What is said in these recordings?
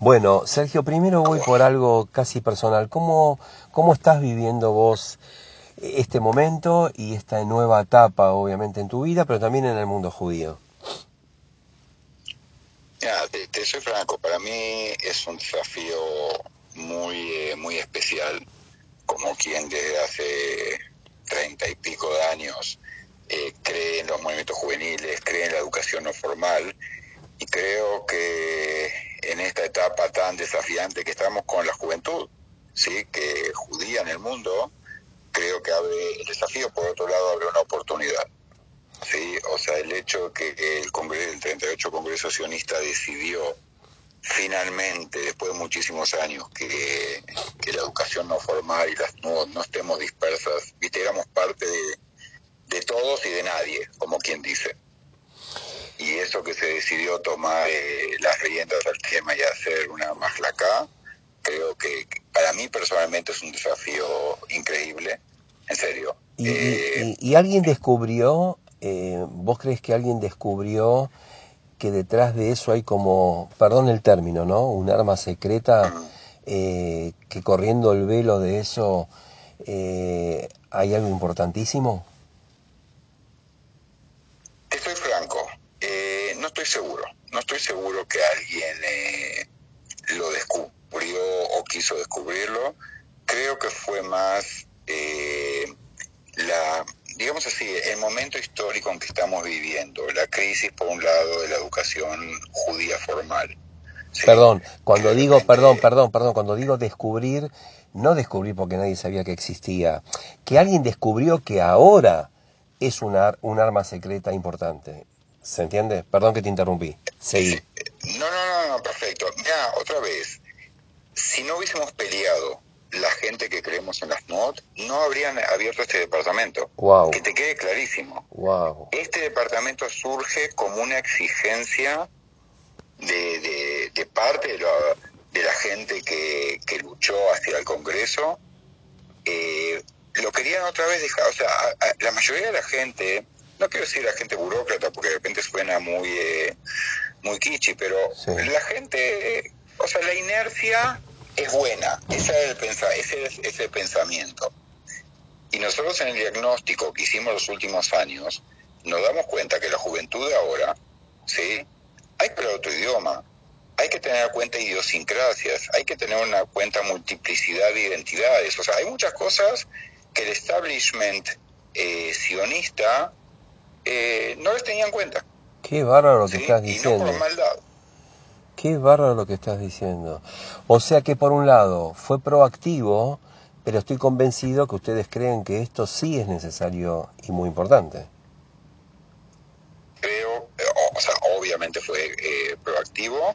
Bueno, Sergio, primero voy por algo casi personal. ¿Cómo, cómo estás viviendo vos este momento y esta nueva etapa, obviamente, en tu vida, pero también en el mundo judío? Te, soy franco, para mí es un desafío muy, eh, muy especial, como quien desde hace treinta y pico de años eh, cree en los movimientos juveniles, cree en la educación no formal, y creo que en esta etapa tan desafiante que estamos con la juventud, sí, que judía en el mundo, creo que abre el desafío, por otro lado abre una oportunidad. Sí, o sea, el hecho que el Congreso, el 38 Congreso Sionista decidió finalmente, después de muchísimos años, que, la educación no formal y las no, no estemos dispersas, viste, éramos parte de, de todos y de nadie, como quien dice. Y eso que se decidió tomar eh, las riendas al tema y hacer una acá, creo que para mí personalmente es un desafío increíble, en serio. ¿Y, y, eh, alguien descubrió, eh, vos crees que alguien descubrió que detrás de eso hay como, perdón el término, ¿no? Un arma secreta, eh, que corriendo el velo de eso hay algo importantísimo? Estoy franco, no estoy seguro, no estoy seguro que alguien lo descubrió o quiso descubrirlo, creo que fue más eh, la, digamos así, el momento histórico en que estamos viviendo, la crisis por un lado de la educación judía formal. Perdón, cuando digo, perdón, perdón, perdón, cuando digo descubrir, no descubrir porque nadie sabía que existía, que alguien descubrió que ahora es una, un arma secreta importante. ¿Se entiende? Perdón que te interrumpí. Seguí. No, no, no, perfecto. Ya, otra vez si no hubiésemos peleado la gente que creemos en las NOT, no habrían abierto este departamento. Que te quede clarísimo. Este departamento surge como una exigencia de, de, parte de la, de la gente que, que, luchó hacia el Congreso. Eh, lo querían otra vez dejar, o sea, la mayoría de la gente, no quiero decir la gente burócrata porque de repente suena muy, eh, muy kitschy, pero la gente, o sea, la inercia es buena, ese es, el ese es el pensamiento. Y nosotros en el diagnóstico que hicimos los últimos años, nos damos cuenta que la juventud de ahora, ¿sí? Hay que hablar otro idioma, hay que tener en cuenta idiosincrasias, hay que tener una cuenta multiplicidad de identidades. O sea, hay muchas cosas que el establishment eh, sionista eh, no les tenía en cuenta. Qué bárbaro lo que estás diciendo. Y no por maldad. Qué bárbaro lo que estás diciendo. O sea que por un lado fue proactivo, pero estoy convencido que ustedes creen que esto sí es necesario y muy importante. Creo, o sea, obviamente fue eh, proactivo,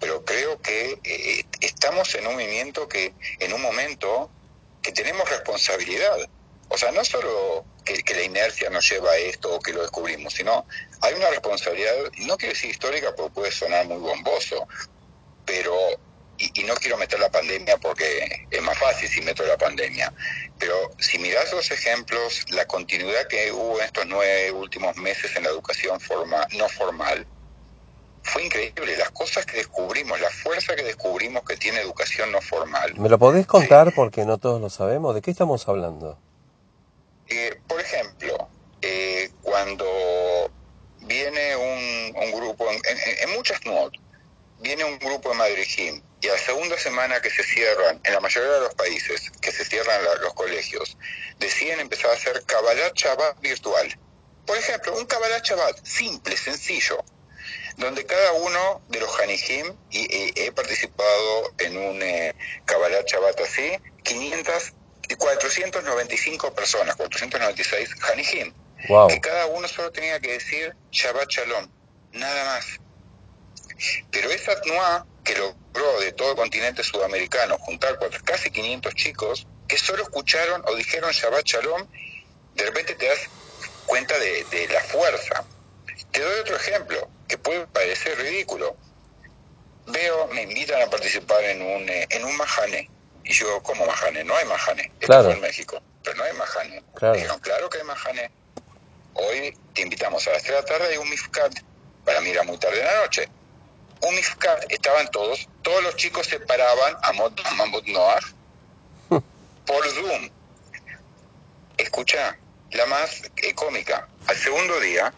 pero creo que eh, estamos en un movimiento que, en un momento que tenemos responsabilidad. O sea, no solo que, la inercia nos lleva a esto o que lo descubrimos, sino hay una responsabilidad, no quiero decir histórica porque puede sonar muy bomboso, pero, y, no quiero meter la pandemia porque es más fácil si meto la pandemia, pero si miras los ejemplos, la continuidad que hubo en estos nueve últimos meses en la educación forma, no formal, fue increíble. Las cosas que descubrimos, la fuerza que descubrimos que tiene educación no formal. ¿Me lo podés contar porque no todos lo sabemos? ¿De qué estamos hablando? Eh, por ejemplo, eh, cuando viene un, grupo, en, muchas notas, viene un grupo de Madrid y a la segunda semana que se cierran, en la mayoría de los países, que se cierran los colegios, deciden empezar a hacer Kabbalah Shabbat virtual. Por ejemplo, un Kabbalah Shabbat simple, sencillo, donde cada uno de los Hanijim, y, he participado en un eh, Kabbalah Shabbat así, 500 495 personas, 496 Hanijim, que cada uno solo tenía que decir Shabbat Shalom, nada más. Pero esa TNUA que logró de todo el continente sudamericano juntar casi 500 chicos que solo escucharon o dijeron Shabbat Shalom, de repente te das cuenta de, la fuerza. Te doy otro ejemplo que puede parecer ridículo. Veo, me invitan a participar en un, eh, en un mahané y yo, ¿cómo Majane? No hay Majane. Esto fue en México, pero no hay Majane. Claro. Dijeron, claro que hay Majane. Hoy te invitamos a las 3 de la tarde hay un Mifkat. Para mí era muy tarde en la noche. un mifkat, estaban todos, todos los chicos se paraban a Mamut Noah por Zoom. Escucha, la más eh, cómica, al segundo día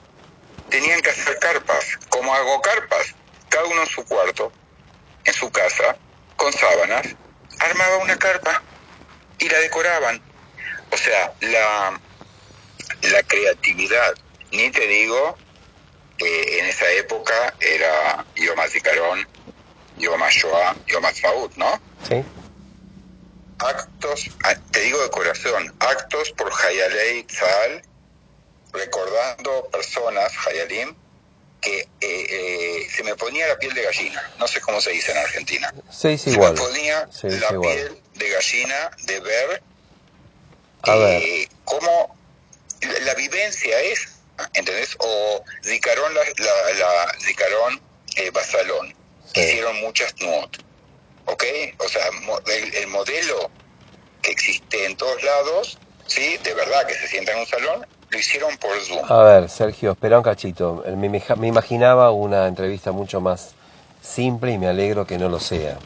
tenían que hacer carpas, como hago carpas, cada uno en su cuarto, en su casa, con sábanas, armaba una carpa y la decoraban. O sea, la, la creatividad, ni te digo, que en esa época era Yom Zikaron, Yom Shoah, Yom ¿no? Sí. Actos, ah, te digo de corazón, actos por Hayalei Tzal, recordando personas, Hayalim, que eh, eh, se me ponía la piel de gallina. No sé cómo se dice en Argentina. Sí, sí, igual. Se me ponía la piel de gallina de ver, eh, cómo la, vivencia es, ¿entendés? O Zicarón, la, la, Zicarón eh, Basalón, hicieron muchas NUOT, ¿ok? O sea, el, el modelo que existe en todos lados, ¿sí? De verdad que se sienta en un salón, lo hicieron por Zoom. A ver, Sergio, espera un cachito. Me, me, imaginaba una entrevista mucho más simple y me alegro que no lo sea.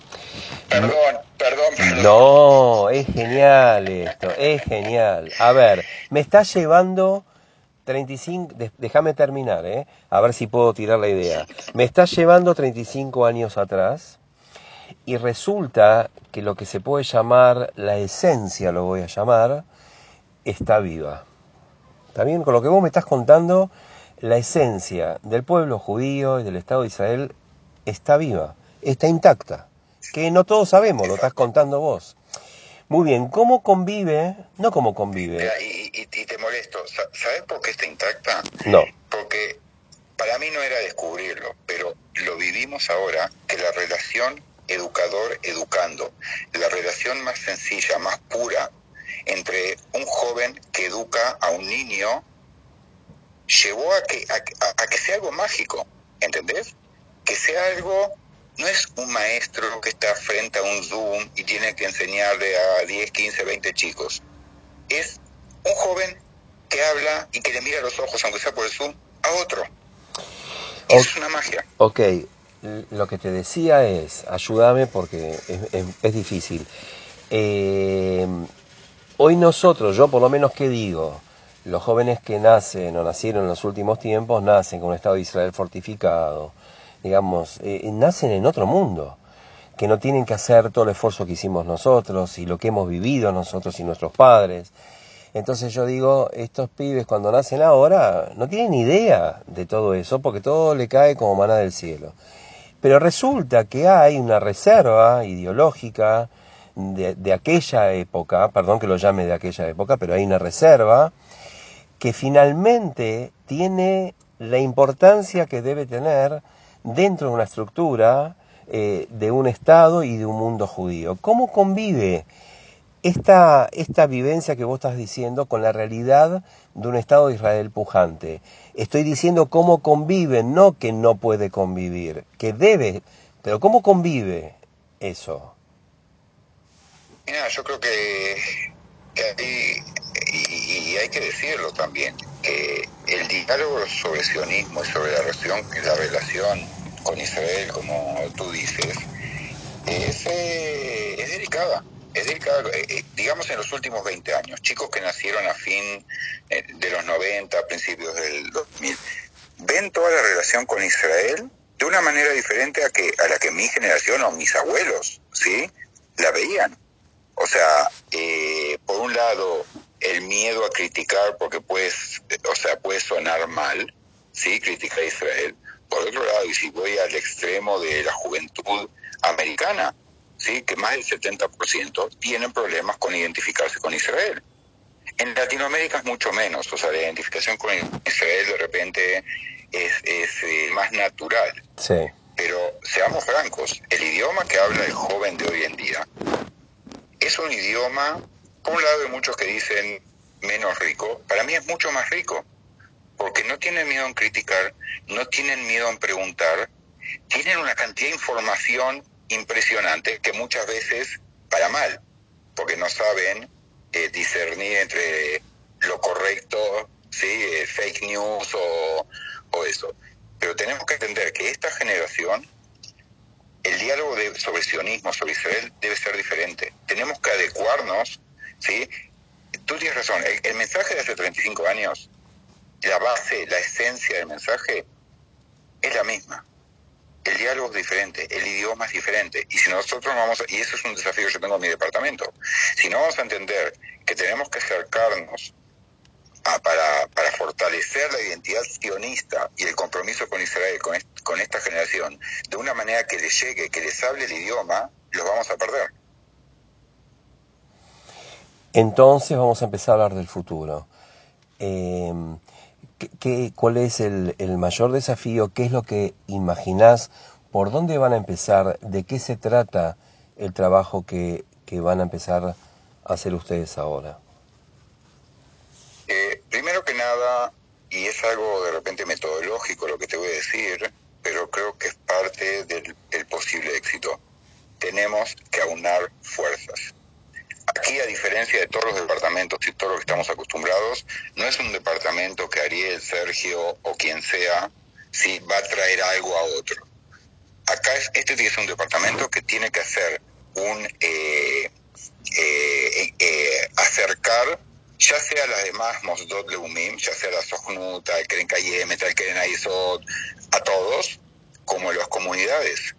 Perdón, perdón, perdón. No, es genial esto, es genial. A ver, me está llevando 35, déjame terminar, ¿eh? A ver si puedo tirar la idea. Me está llevando 35 años atrás y resulta que lo que se puede llamar la esencia, lo voy a llamar, está viva. También con lo que vos me estás contando, la esencia del pueblo judío y del Estado de Israel está viva, está intacta, que no todos sabemos, lo estás contando vos. Muy bien, ¿cómo convive? No cómo convive. y, te molesto, ¿sabes por qué está intacta? No. Porque para mí no era descubrirlo, pero lo vivimos ahora, que la relación educador-educando, la relación más sencilla, más pura, entre un joven que educa a un niño llevó a que, a, que sea algo mágico, ¿entendés? Que sea algo, no es un maestro que está frente a un Zoom y tiene que enseñarle a 10, 15, 20 chicos. Es un joven que habla y que le mira a los ojos, aunque sea por el Zoom, a otro. es una magia. Ok, lo que te decía es, ayúdame porque es, es difícil. Eh, Hoy nosotros, yo por lo menos que digo, los jóvenes que nacen o nacieron en los últimos tiempos nacen con un Estado de Israel fortificado, digamos, eh, nacen en otro mundo, que no tienen que hacer todo el esfuerzo que hicimos nosotros y lo que hemos vivido nosotros y nuestros padres. Entonces yo digo, estos pibes cuando nacen ahora no tienen idea de todo eso porque todo le cae como maná del cielo. Pero resulta que hay una reserva ideológica, de, aquella época, perdón que lo llame de aquella época, pero hay una reserva que finalmente tiene la importancia que debe tener dentro de una estructura eh, de un Estado y de un mundo judío. ¿Cómo convive esta, esta vivencia que vos estás diciendo con la realidad de un Estado de Israel pujante? Estoy diciendo cómo convive, no que no puede convivir, que debe, pero cómo convive eso. Mira, yo creo que, hay, y, hay que decirlo también, que el diálogo sobre sionismo y sobre la relación, la relación con Israel, como tú dices, es, eh, es delicada. Es delicada, eh, eh, digamos en los últimos 20 años, chicos que nacieron a fin de los 90, a principios del 2000, ven toda la relación con Israel de una manera diferente a, que, a la que mi generación o mis abuelos, ¿sí? La veían. O sea, eh, por un lado, el miedo a criticar porque puedes, o sea, puede sonar mal, sí, criticar a Israel. Por otro lado, y si voy al extremo de la juventud americana, sí, que más del 70% tienen problemas con identificarse con Israel. En Latinoamérica es mucho menos, o sea, la identificación con Israel de repente es, es eh, más natural. Sí. Pero seamos francos, el idioma que habla el joven de hoy en día es un idioma, por un lado hay muchos que dicen menos rico, para mí es mucho más rico, porque no tienen miedo en criticar, no tienen miedo en preguntar, tienen una cantidad de información impresionante que muchas veces para mal, porque no saben eh, discernir entre lo correcto, ¿sí? Eh, fake news o, o eso. Pero tenemos que entender que esta generación el diálogo de, sobre sionismo, sobre Israel, debe ser diferente. Tenemos que adecuarnos, ¿sí? Tú tienes razón, el, mensaje de hace 35 años, la base, la esencia del mensaje es la misma. El diálogo es diferente, el idioma es diferente. Y si nosotros no vamos, a, y eso es un desafío que yo tengo en mi departamento, si no vamos a entender que tenemos que acercarnos a, para, para fortalecer la identidad sionista y el compromiso con Israel, con, est, con esta generación, de una manera que les llegue, que les hable el idioma, los vamos a perder. Entonces vamos a empezar a hablar del futuro. Eh, ¿qué, cuál es el, mayor desafío? ¿Qué es lo que imaginás? ¿Por dónde van a empezar? ¿De qué se trata el trabajo que van a empezar a hacer ustedes ahora? Eh, primero que nada, y es algo de repente metodológico lo que te voy a decir, pero creo que es parte del, posible éxito. Tenemos que aunar fuerzas Aquí, a diferencia de todos los departamentos y todos los que estamos acostumbrados, no es un departamento que Ariel, Sergio o quien sea, si va a traer algo a otro. Acá es, este ser un departamento que tiene que hacer un eh, eh, eh, acercar ya sea las demás Mosdot Leumim, ya sea la Sohnut, el Keren Kayem, el Keren Aizot, a todos, como las comunidades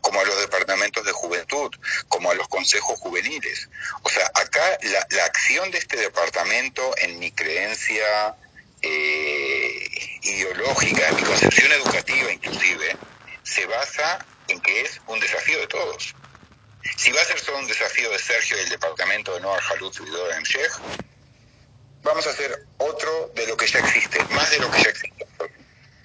como a los departamentos de juventud, como a los consejos juveniles. O sea, acá la, la acción de este departamento, en mi creencia eh, ideológica, en mi concepción educativa inclusive, se basa en que es un desafío de todos. Si va a ser solo un desafío de Sergio y el departamento de Noah Halut y en Sheikh, vamos a hacer otro de lo que ya existe, más de lo que ya existe.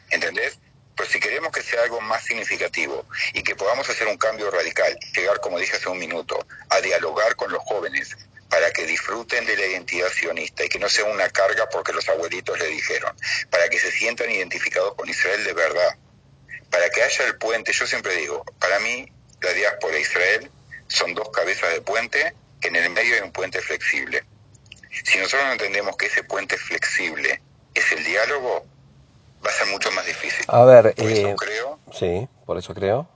¿Entendés? Pero si queremos que sea algo más significativo y que podamos hacer un cambio radical, llegar, como dije hace un minuto, a dialogar con los jóvenes para que disfruten de la identidad sionista y que no sea una carga porque los abuelitos le dijeron, para que se sientan identificados con Israel de verdad, para que haya el puente, yo siempre digo, para mí la diáspora e Israel son dos cabezas de puente que en el medio hay un puente flexible. Si nosotros no entendemos que ese puente flexible es el diálogo, va a ser mucho más difícil. A ver, por eh, eso creo, sí, por eso creo.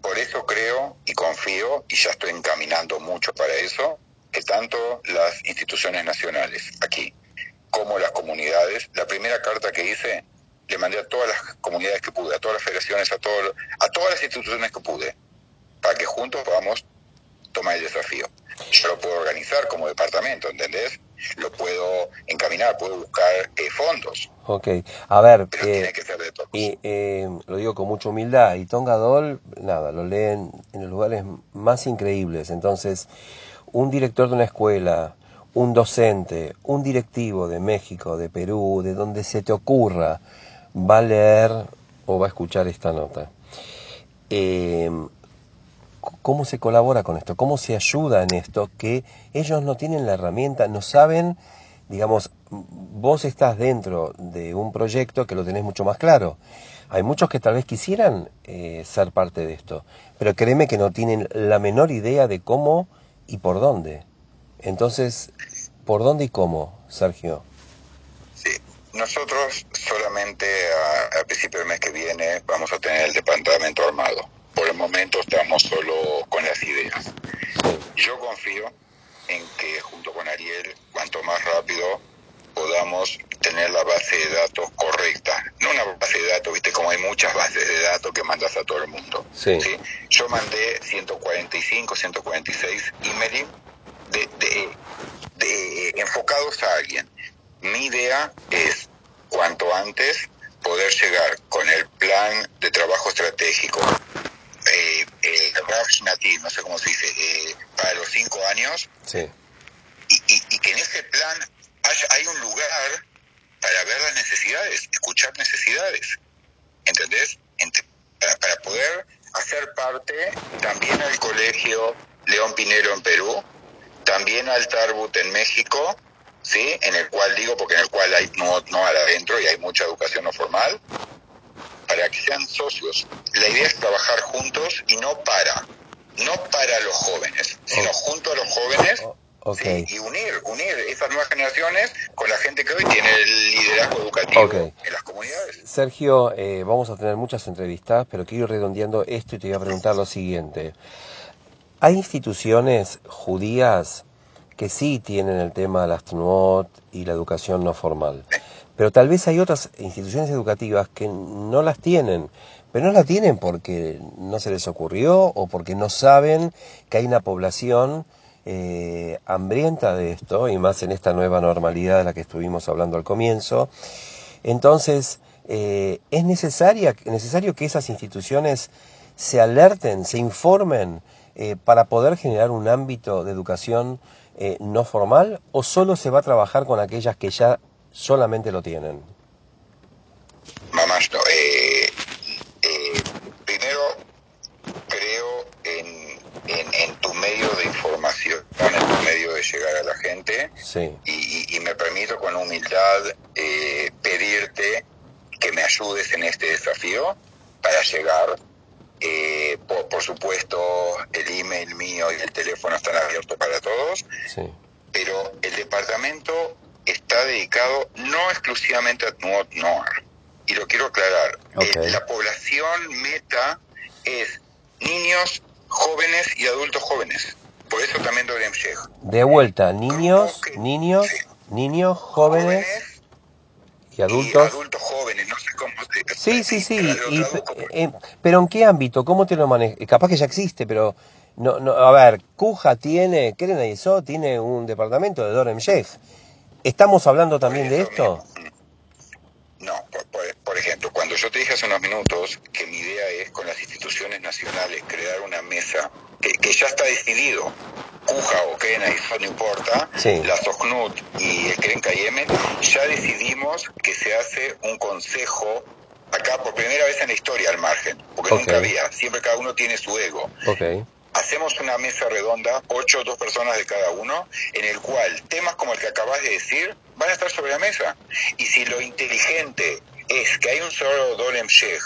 por eso creo y confío, y ya estoy encaminando mucho para eso, que tanto las instituciones nacionales aquí como las comunidades, la primera carta que hice, le mandé a todas las comunidades que pude, a todas las federaciones, a, todo, a todas las instituciones que pude, para que juntos podamos tomar el desafío. Yo lo puedo organizar como departamento, ¿entendés? Lo puedo encaminar, puedo buscar eh, fondos, Ok, a ver, pero eh, tiene que ser de todos. y eh, lo digo con mucha humildad, y Tonga Dol, nada, lo leen en los lugares más increíbles. Entonces, un director de una escuela, un docente, un directivo de México, de Perú, de donde se te ocurra, va a leer o va a escuchar esta nota. Eh, ¿Cómo se colabora con esto? ¿Cómo se ayuda en esto? Que ellos no tienen la herramienta, no saben, digamos, vos estás dentro de un proyecto que lo tenés mucho más claro. Hay muchos que tal vez quisieran eh, ser parte de esto, pero créeme que no tienen la menor idea de cómo y por dónde. Entonces, ¿por dónde y cómo, Sergio? Sí, nosotros solamente a, a principio del mes que viene vamos a tener el departamento armado. Por el momento estamos solo con las ideas. Yo confío en que junto con Ariel, cuanto más rápido podamos tener la base de datos correcta. No una base de datos, viste, como hay muchas bases de datos que mandas a todo el mundo. sí, ¿sí? Yo mandé 145, 146 emails de, de, de, enfocados a alguien. Mi idea es, cuanto antes, poder llegar con el plan de trabajo estratégico, eh, eh, Rav Nati, no sé cómo se dice, eh, para los cinco años, sí. y, y, y, que en ese plan haya, hay un lugar para ver las necesidades, escuchar necesidades, ¿entendés? Ent para, para, poder hacer parte también al colegio León Pinero en Perú, también al Tarbut en México, ¿sí? En el cual digo, porque en el cual hay no, no adentro y hay mucha educación no formal, para que sean socios. La idea es trabajar juntos y no para, no para los jóvenes, sino Oh. junto a los jóvenes y unir, unir esas nuevas generaciones con la gente que hoy tiene el liderazgo educativo en las comunidades. Sergio, eh, vamos a tener muchas entrevistas, pero quiero ir redondeando esto y te voy a preguntar lo siguiente. ¿Hay instituciones judías que sí tienen el tema de las TNUOT y la educación no formal? Pero tal vez hay otras instituciones educativas que no las tienen, pero no las tienen porque no se les ocurrió o porque no saben que hay una población eh, hambrienta de esto, y más en esta nueva normalidad de la que estuvimos hablando al comienzo. Entonces, eh, es necesario que esas instituciones se alerten, se informen eh, para poder generar un ámbito de educación no formal o solo se va a trabajar con aquellas que ya solamente lo tienen? Mamás, no. primero, creo en, en, tu medio de información, en tu medio de llegar a la gente. Y, me permito con humildad eh, pedirte que me ayudes en este desafío para llegar. Eh, por, supuesto, el email mío y el teléfono están abiertos para todos. Pero el departamento está dedicado no exclusivamente a Tnuot Noir. Y lo quiero aclarar. Eh, la población meta es niños, jóvenes y adultos jóvenes. Por eso también Dorem De vuelta, niños, niños, niños, jóvenes, y adultos. Y adultos jóvenes, no sé cómo Sí, sí, sí. Eh, pero ¿en qué ámbito? ¿Cómo te lo manejas? Capaz que ya existe, pero. No, no, a ver, Cuja tiene, Keren eso tiene un departamento de Dorem Sheikh. ¿Estamos hablando también de esto? No, por, ejemplo, cuando yo te dije hace unos minutos que mi idea es con las instituciones nacionales crear una mesa que, ya está decidido, Cuja o Kena, eso no importa, la SOCNUT y el Keren Cayeme, ya decidimos que se hace un consejo acá por primera vez en la historia al margen, porque nunca había, siempre cada uno tiene su ego. Okay hacemos una mesa redonda, ocho o dos personas de cada uno, en el cual temas como el que acabas de decir van a estar sobre la mesa. Y si lo inteligente es que hay un solo Dolem Sheikh,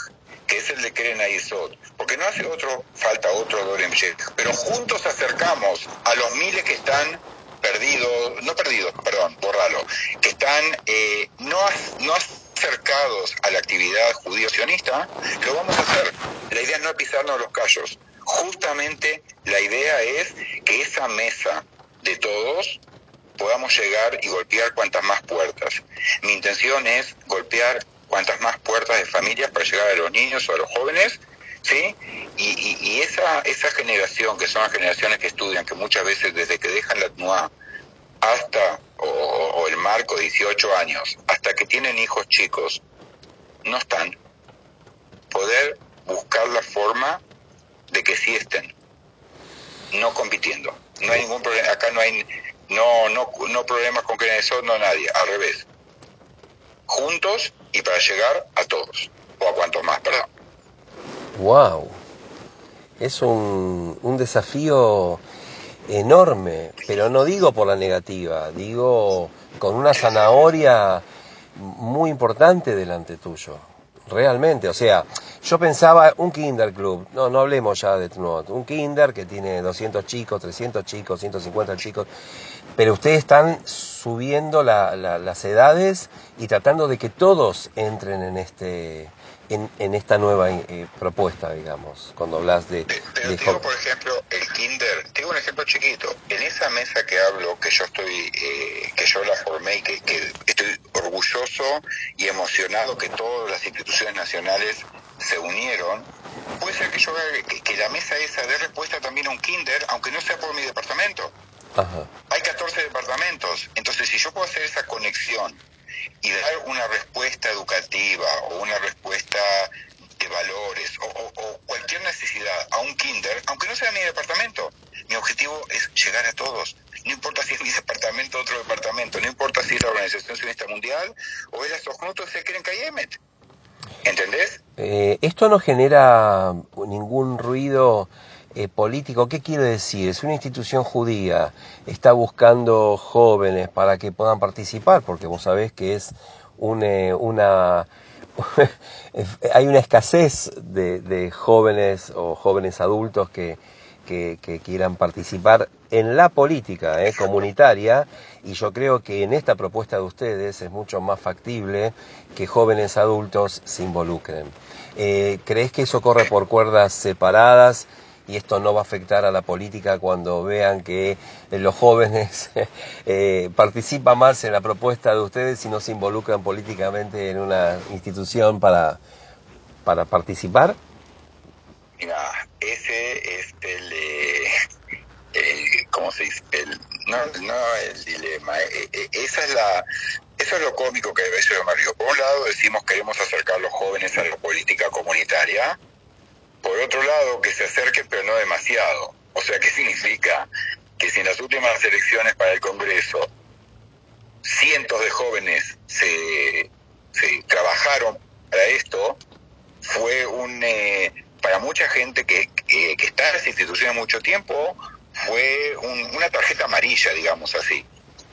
que es el de Keren Ayesod, porque no hace otro, falta otro Dolem Sheikh, pero juntos acercamos a los miles que están perdidos, no perdidos, perdón, borralo, que están eh, no, no acercados a la actividad judío-sionista, lo vamos a hacer. La idea no pisarnos los callos, justamente la idea es que esa mesa de todos podamos llegar y golpear cuantas más puertas. Mi intención es golpear cuantas más puertas de familias para llegar a los niños o a los jóvenes, ¿sí? Y, esa, esa generación, que son las generaciones que estudian, que muchas veces desde que dejan la TNUA hasta, o, o el marco de 18 años, hasta que tienen hijos chicos, no están. Poder buscar la forma de que sí estén, no compitiendo. No hay ningún problema, acá no hay no, no, no problemas con que eso, no nadie, al revés. Juntos y para llegar a todos, o a cuantos más, perdón. Wow, es un, un desafío enorme, pero no digo por la negativa, digo con una zanahoria muy importante delante tuyo. Realmente, o sea, yo pensaba un kinder club, no, no hablemos ya de Tnot, un kinder que tiene 200 chicos, 300 chicos, 150 chicos, pero ustedes están subiendo las edades y tratando de que todos entren en este en, esta nueva eh, propuesta, digamos, cuando hablas de... Pero digo, por ejemplo, el kinder, tengo un ejemplo chiquito, en esa mesa que hablo, que yo estoy, eh, que yo la formé y que, que estoy orgulloso y emocionado que todas las instituciones nacionales se unieron, puede ser que yo que, que la mesa esa dé respuesta también a un kinder, aunque no sea por mi departamento. Hay 14 departamentos, entonces si yo puedo hacer esa conexión y dar una respuesta educativa o una respuesta de valores o, cualquier necesidad a un kinder, aunque no sea mi departamento, mi objetivo es llegar a todos. No importa si es mi departamento o otro departamento, no importa si es la Organización Sionista Mundial o es la Sojnuto de Sekren Kayemet. ¿Entendés? Eh, esto no genera ningún ruido eh, político. ¿Qué quiere decir? Es una institución judía, está buscando jóvenes para que puedan participar, porque vos sabés que es eh, una... hay una escasez de, jóvenes o jóvenes adultos que, que, quieran participar en la política eh, comunitaria y yo creo que en esta propuesta de ustedes es mucho más factible que jóvenes adultos se involucren. Eh, ¿Crees que eso corre por cuerdas separadas y esto no va a afectar a la política cuando vean que los jóvenes participan más en la propuesta de ustedes y no se involucran políticamente en una institución para, para participar? Mira, ese es el, eh, ¿cómo se dice? El, no, no el dilema. Eh, eh, esa es la, eso es lo cómico que a veces yo me río. Por un lado decimos queremos acercar a los jóvenes a la política comunitaria. Por otro lado, que se acerquen, pero no demasiado. O sea, ¿qué significa? Que si en las últimas elecciones para el Congreso cientos de jóvenes se, se trabajaron para esto, fue un, eh, para mucha gente que, que, está en las instituciones mucho tiempo, fue una tarjeta amarilla, digamos así.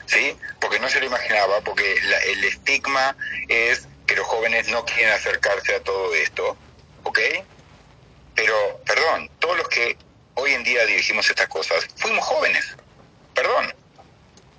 ¿Sí? Porque no se lo imaginaba, porque el estigma es que los jóvenes no quieren acercarse a todo esto, ¿ok? Pero, perdón, todos los que hoy en día dirigimos estas cosas, fuimos jóvenes, perdón,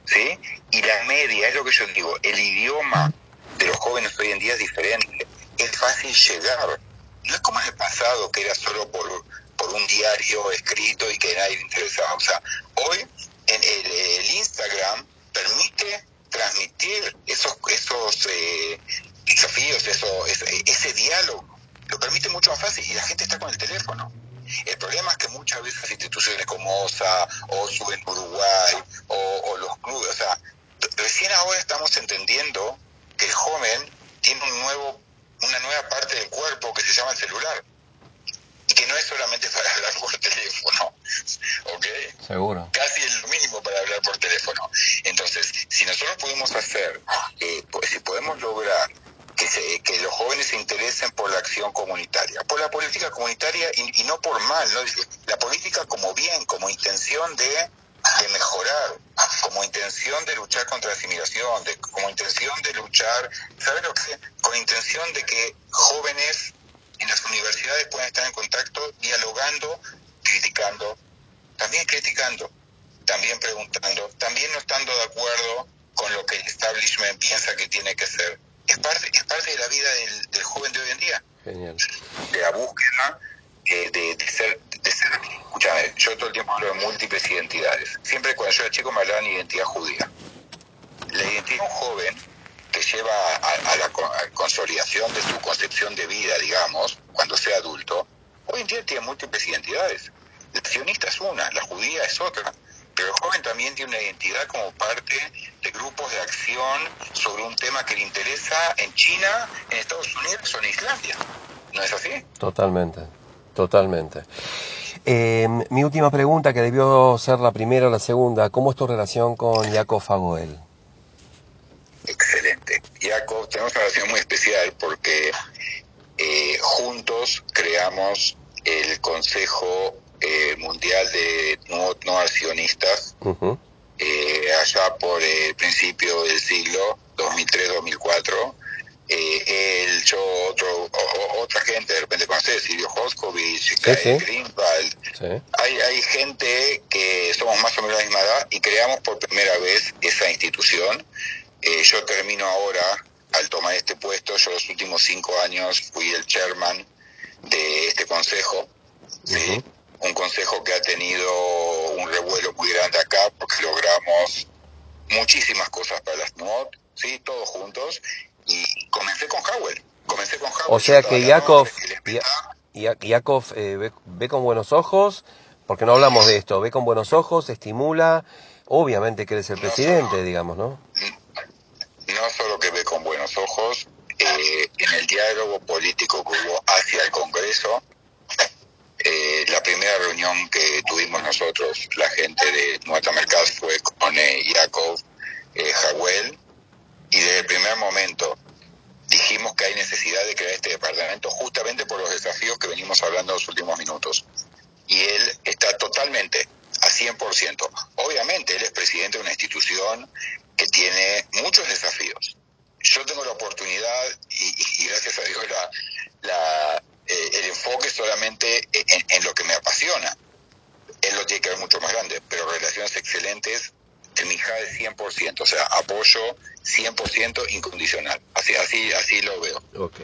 ¿sí? Y la media, es lo que yo digo, el idioma de los jóvenes hoy en día es diferente, es fácil llegar, no es como en el pasado, que era solo por, por un diario escrito y que nadie le interesaba. O sea, hoy en el, Instagram permite transmitir esos, esos eh, desafíos, eso, ese, diálogo. Lo permite mucho más fácil y la gente está con el teléfono. El problema es que muchas veces instituciones como OSA, OSU en Uruguay, o, o los clubes, o sea, recién ahora estamos entendiendo que el joven tiene un nuevo una nueva parte del cuerpo que se llama el celular. Y que no es solamente para hablar por teléfono, ¿ok? Seguro. Casi es lo mínimo para hablar por teléfono. Entonces, si nosotros podemos hacer, eh, si podemos lograr que, se, que los jóvenes se interesen por la acción comunitaria, por la política comunitaria y, y no por mal, ¿no? la política como bien, como intención de de mejorar, como intención de luchar contra la asimilación, de, como intención de luchar, ¿sabes lo que? Intención de que jóvenes en las universidades puedan estar en contacto, dialogando, criticando, también criticando, también preguntando, también no estando de acuerdo con lo que el establishment piensa que tiene que ser. Es parte, es parte de la vida del, del joven de hoy en día. Genial. De la búsqueda eh, de, de, ser, de ser, escúchame, yo todo el tiempo hablo de múltiples identidades. Siempre cuando yo era chico me hablaban de identidad judía. La identidad de un joven lleva a, la consolidación de su concepción de vida, digamos, cuando sea adulto, hoy en día tiene múltiples identidades. La sionista es una, la judía es otra, pero el joven también tiene una identidad como parte de grupos de acción sobre un tema que le interesa en China, en Estados Unidos o en Islandia. ¿No es así? Totalmente. Totalmente. Eh, mi última pregunta, que debió ser la primera o la segunda, ¿cómo es tu relación con Jacob Fagoel? Tenemos una relación muy especial porque eh, juntos creamos el Consejo eh, Mundial de No, no Accionistas allá por el principio del siglo 2003-2004 eh, él, yo, otro, otra gente, de repente conoces, Silvio Hoskovich, Greenwald. Hay, hay gente que somos más o menos de la misma edad y creamos por primera vez esa institución. Eh, yo termino ahora, al tomar este puesto, yo los últimos cinco años fui el chairman de este consejo. ¿sí? Un consejo que ha tenido un revuelo muy grande acá porque logramos muchísimas cosas para las NOT, ¿sí? todos juntos y comencé con Howell. Comencé con Howell. O sea que Yakov, Yakov eh, ve, con buenos ojos, porque no hablamos de esto, ve con buenos ojos, estimula, obviamente que eres el presidente, digamos, ¿no? No solo que ve con buenos ojos, eh, en el diálogo político que hubo hacia el Congreso, eh, la primera reunión que tuvimos nosotros, la gente de Nueva Mercado, fue con eh, Yakov eh, y desde el primer momento dijimos que hay necesidad de crear este departamento justamente por los desafíos que venimos hablando en los últimos minutos. Y él está totalmente, a 100%. Obviamente él es presidente de una institución que tiene muchos desafíos. Yo tengo la oportunidad, y, gracias a Dios, la, eh, el enfoque solamente en, lo que me apasiona. En igual tiene que haber mucho más grande, pero relaciones excelentes, en mi es 100%, o sea, apoyo 100% incondicional. Así, así, así lo veo. Ok.